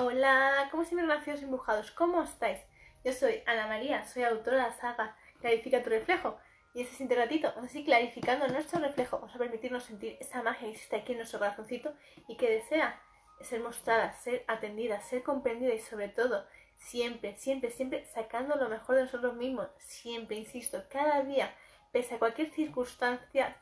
Hola, ¿cómo están nacidos embrujados? ¿Cómo estáis? Yo soy Ana María, soy autora de la saga Clarifica tu reflejo. Y este siguiente ratito, vamos a seguir clarificando nuestro reflejo. Vamos a permitirnos sentir esa magia que existe aquí en nuestro corazoncito y que desea ser mostrada, ser atendida, ser comprendida y sobre todo, siempre, siempre, siempre sacando lo mejor de nosotros mismos. Siempre, insisto, cada día, pese a cualquier circunstancia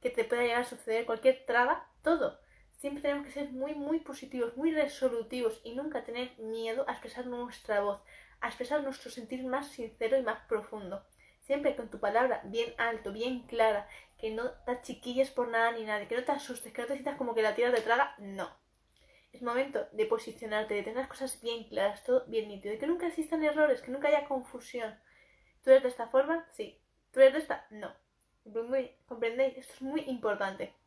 que te pueda llegar a suceder, cualquier traba, todo Siempre tenemos que ser muy, muy positivos, muy resolutivos y nunca tener miedo a expresar nuestra voz, a expresar nuestro sentir más sincero y más profundo. Siempre con tu palabra bien alto, bien clara, que no te chiquilles por nada ni nadie, que no te asustes, que no te sientas como que la tierra te traga, no. Es momento de posicionarte, de tener las cosas bien claras, todo bien nítido, y que nunca existan errores, que nunca haya confusión. ¿Tú eres de esta forma? Sí. ¿Tú eres de esta? No. ¿Comprendéis? Esto es muy importante.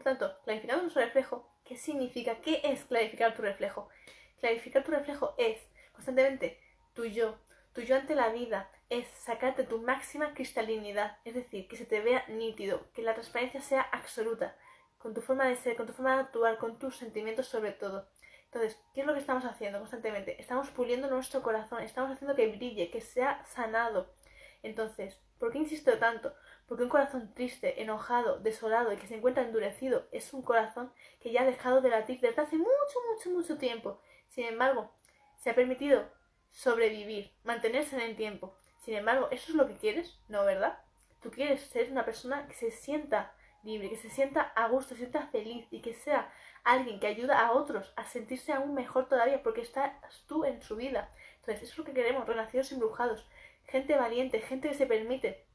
Por tanto, clarificando nuestro reflejo, ¿qué significa? ¿Qué es clarificar tu reflejo? Clarificar tu reflejo es constantemente tu yo, tu yo ante la vida, es sacarte tu máxima cristalinidad, es decir, que se te vea nítido, que la transparencia sea absoluta, con tu forma de ser, con tu forma de actuar, con tus sentimientos sobre todo. Entonces, ¿qué es lo que estamos haciendo constantemente? Estamos puliendo nuestro corazón, estamos haciendo que brille, que sea sanado. Entonces, ¿por qué insisto tanto? Porque un corazón triste, enojado, desolado y que se encuentra endurecido es un corazón que ya ha dejado de latir desde hace mucho, mucho, mucho tiempo. Sin embargo, se ha permitido sobrevivir, mantenerse en el tiempo. Sin embargo, ¿eso es lo que quieres? No, ¿verdad? Tú quieres ser una persona que se sienta libre, que se sienta a gusto, se sienta feliz y que sea alguien que ayuda a otros a sentirse aún mejor todavía porque estás tú en su vida. Entonces, eso es lo que queremos, renacidos embrujados, gente valiente, gente que se permite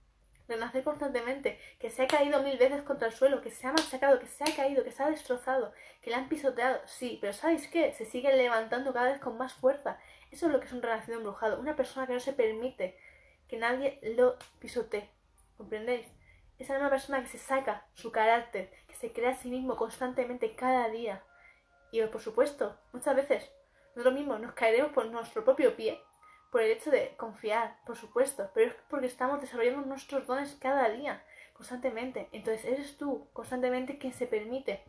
renacer constantemente, que se ha caído mil veces contra el suelo, que se ha masacrado, que se ha caído, que se ha destrozado, que le han pisoteado, sí, pero ¿sabéis qué? Se sigue levantando cada vez con más fuerza. Eso es lo que es un renacido embrujado, una persona que no se permite que nadie lo pisotee, ¿comprendéis? Esa es una persona que se saca su carácter, que se crea a sí mismo constantemente cada día. Y por supuesto, muchas veces nosotros mismos nos caeremos por nuestro propio pie, por el hecho de confiar, por supuesto, pero es porque estamos desarrollando nuestros dones cada día, constantemente. Entonces eres tú constantemente quien se permite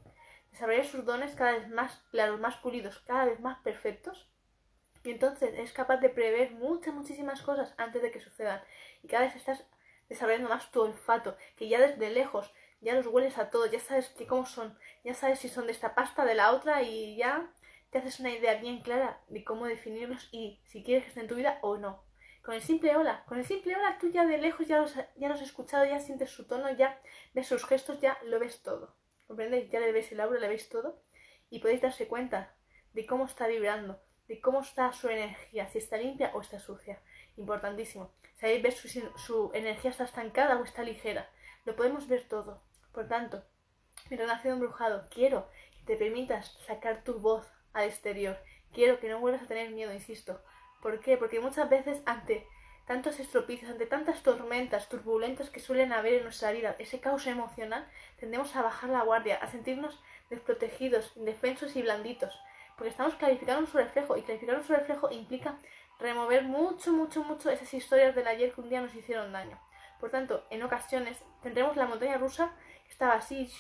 desarrollar sus dones cada vez más claros, más pulidos, cada vez más perfectos. Y entonces es capaz de prever muchas, muchísimas cosas antes de que sucedan. Y cada vez estás desarrollando más tu olfato, que ya desde lejos ya los hueles a todos, ya sabes que cómo son, ya sabes si son de esta pasta, de la otra y ya haces una idea bien clara de cómo definirlos y si quieres que estén en tu vida o no. Con el simple hola, con el simple hola tú ya de lejos ya los, ya los has escuchado, ya sientes su tono, ya ves sus gestos, ya lo ves todo. ¿Comprendéis? Ya le ves el aura, le veis todo y podéis darse cuenta de cómo está vibrando, de cómo está su energía, si está limpia o está sucia. Importantísimo. Sabéis ver si su, energía está estancada o está ligera. Lo podemos ver todo. Por tanto, mi relación embrujado, quiero que te permitas sacar tu voz al exterior. Quiero que no vuelvas a tener miedo, insisto. ¿Por qué? Porque muchas veces ante tantos estropicios, ante tantas tormentas turbulentas que suelen haber en nuestra vida, ese caos emocional, tendemos a bajar la guardia, a sentirnos desprotegidos, indefensos y blanditos. Porque estamos clarificando su reflejo y clarificar su reflejo implica remover mucho, mucho, mucho esas historias del ayer que un día nos hicieron daño. Por tanto, en ocasiones tendremos la montaña rusa que estaba así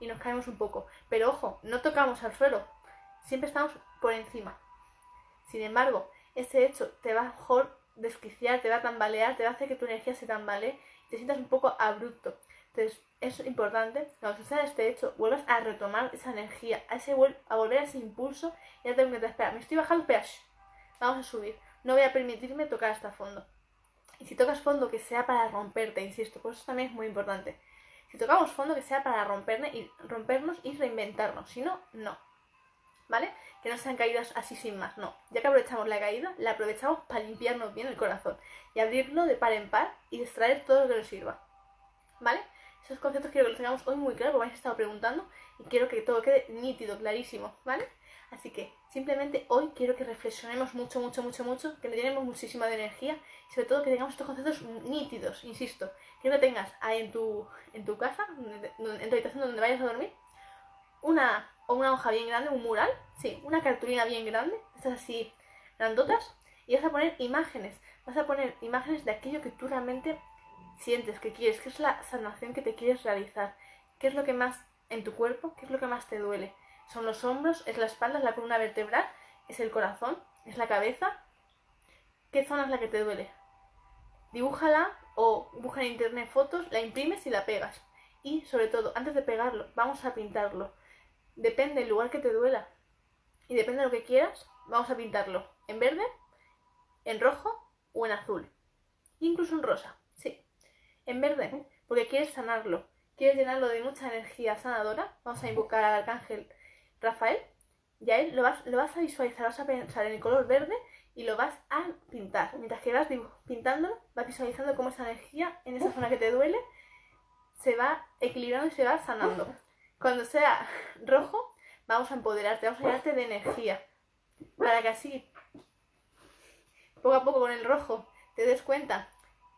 y nos caemos un poco. Pero ojo, no tocamos al suelo, Siempre estamos por encima. Sin embargo, ese hecho te va a mejor desquiciar, te va a tambalear, te va a hacer que tu energía se tambalee y te sientas un poco abrupto. Entonces, es importante, cuando suceda este hecho, vuelvas a retomar esa energía, a, ese, a volver a ese impulso y a tener que espera, me estoy bajando, pero vamos a subir. No voy a permitirme tocar hasta fondo. Y si tocas fondo, que sea para romperte, insisto, pues eso también es muy importante. Si tocamos fondo, que sea para rompernos y, rompernos y reinventarnos. Si no, no. ¿Vale? Que no sean caídas así sin más, no. Ya que aprovechamos la caída, la aprovechamos para limpiarnos bien el corazón y abrirlo de par en par y extraer todo lo que nos sirva, ¿vale? Esos conceptos quiero que los tengamos hoy muy claros, porque habéis estado preguntando y quiero que todo quede nítido, clarísimo, ¿vale? Así que simplemente hoy quiero que reflexionemos mucho, mucho, mucho, mucho, que le llenemos muchísima de energía y sobre todo que tengamos estos conceptos nítidos, insisto. Quiero que tengas ahí en tu, en tu casa, en tu habitación donde vayas a dormir, una o una hoja bien grande, un mural, sí, una cartulina bien grande, estas así grandotas, y vas a poner imágenes, vas a poner imágenes de aquello que tú realmente sientes, que quieres, que es la sanación que te quieres realizar, qué es lo que más en tu cuerpo, qué es lo que más te duele. son los hombros, es la espalda, es la columna vertebral, es el corazón, es la cabeza. ¿Qué zona es la que te duele? Dibújala o busca en internet fotos, la imprimes y la pegas. Y sobre todo, antes de pegarlo, vamos a pintarlo. Depende del lugar que te duela y depende de lo que quieras, vamos a pintarlo en verde, en rojo o en azul. Incluso en rosa, sí. En verde, porque quieres sanarlo, quieres llenarlo de mucha energía sanadora. Vamos a invocar al arcángel Rafael. Y ahí lo vas, lo vas a visualizar, vas a pensar en el color verde y lo vas a pintar. Mientras que vas pintándolo, vas visualizando cómo esa energía en esa zona que te duele se va equilibrando y se va sanando. Cuando sea rojo, vamos a empoderarte, vamos a llenarte de energía. Para que así, poco a poco con el rojo, te des cuenta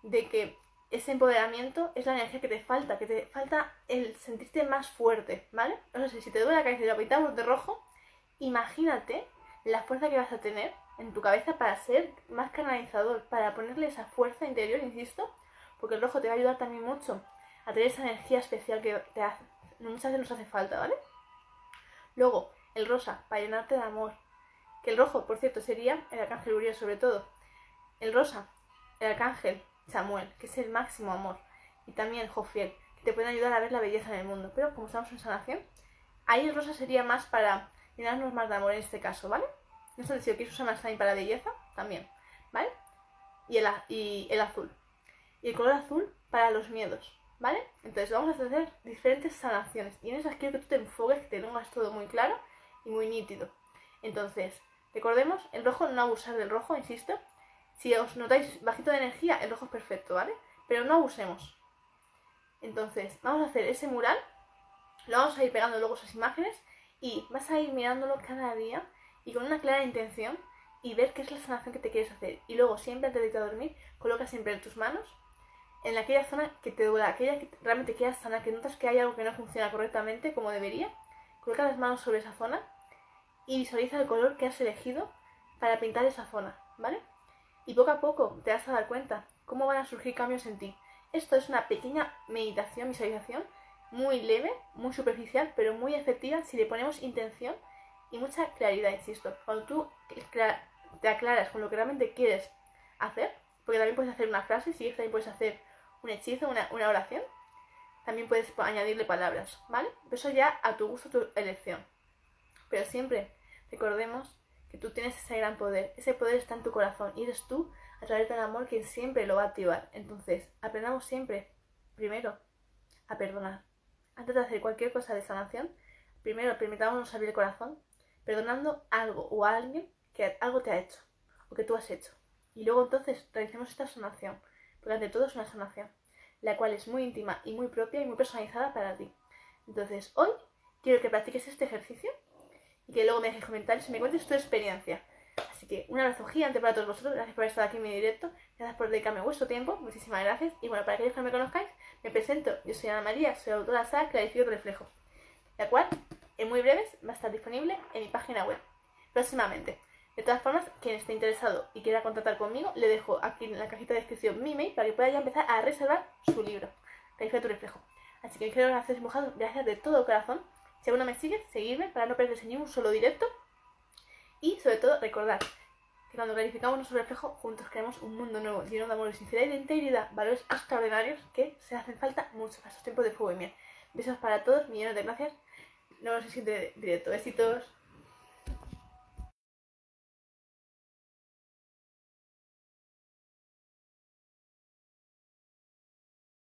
de que ese empoderamiento es la energía que te falta, que te falta el sentirte más fuerte, ¿vale? O sea, si te duele la cabeza y lo pintamos de rojo, imagínate la fuerza que vas a tener en tu cabeza para ser más canalizador, para ponerle esa fuerza interior, insisto, porque el rojo te va a ayudar también mucho a tener esa energía especial que te hace, muchas veces nos hace falta, ¿vale? Luego, el rosa, para llenarte de amor. Que el rojo, por cierto, sería el arcángel Uriel sobre todo. El rosa, el arcángel Samuel, que es el máximo amor. Y también Jofiel, que te pueden ayudar a ver la belleza en el mundo. Pero como estamos en sanación, ahí el rosa sería más para llenarnos más de amor en este caso, ¿vale? No sé si lo quieres usar más también para belleza, también, ¿vale? Y el, y el azul. Y el color azul para los miedos. ¿Vale? Entonces vamos a hacer diferentes sanaciones. Y en esas quiero que tú te enfoques, que te pongas todo muy claro y muy nítido. Entonces, recordemos, el rojo, no abusar del rojo, insisto. Si os notáis bajito de energía, el rojo es perfecto, ¿vale? Pero no abusemos. Entonces, vamos a hacer ese mural. Lo vamos a ir pegando luego esas imágenes. Y vas a ir mirándolo cada día y con una clara intención y ver qué es la sanación que te quieres hacer. Y luego, siempre antes de irte a dormir, coloca siempre en tus manos en aquella zona que te duela, aquella que realmente quieras sanar, que notas que hay algo que no funciona correctamente como debería, coloca las manos sobre esa zona y visualiza el color que has elegido para pintar esa zona, ¿vale? Y poco a poco te vas a dar cuenta cómo van a surgir cambios en ti. Esto es una pequeña meditación, visualización, muy leve, muy superficial, pero muy efectiva si le ponemos intención y mucha claridad, insisto. Cuando tú te aclaras con lo que realmente quieres hacer, porque también puedes hacer una frase, si también puedes hacer un hechizo, una, oración, también puedes añadirle palabras, ¿vale? Eso ya a tu gusto, tu elección. Pero siempre recordemos que tú tienes ese gran poder. Ese poder está en tu corazón y eres tú, a través del amor, quien siempre lo va a activar. Entonces, aprendamos siempre, primero, a perdonar. Antes de hacer cualquier cosa de sanación, primero permitámonos abrir el corazón, perdonando algo o a alguien que algo te ha hecho o que tú has hecho. Y luego entonces realicemos esta sanación porque ante todo es una sanación, la cual es muy íntima y muy propia y muy personalizada para ti. Entonces, hoy quiero que practiques este ejercicio y que luego me dejes comentarios y me cuentes tu experiencia. Así que un abrazo gigante para todos vosotros, gracias por estar aquí en mi directo, gracias por dedicarme vuestro tiempo, muchísimas gracias. Y bueno, para aquellos que no me conozcáis, me presento, yo soy Ana María, soy autora de la Clarifico Reflejo, la cual en muy breves va a estar disponible en mi página web, próximamente. De todas formas, quien esté interesado y quiera contactar conmigo, le dejo aquí en la cajita de descripción mi mail para que pueda ya empezar a reservar su libro, Califica tu reflejo. Así que quiero gracias mojado, gracias de todo corazón. Si aún no me sigues, seguirme para no perderse ni un solo directo. Y sobre todo, recordar que cuando clarificamos nuestro reflejo, juntos creamos un mundo nuevo, lleno de amor y sinceridad y de integridad, valores extraordinarios que se hacen falta mucho para estos tiempos de fuego y miel. Besos para todos, millones de gracias. Nos vemos en directo. Besitos.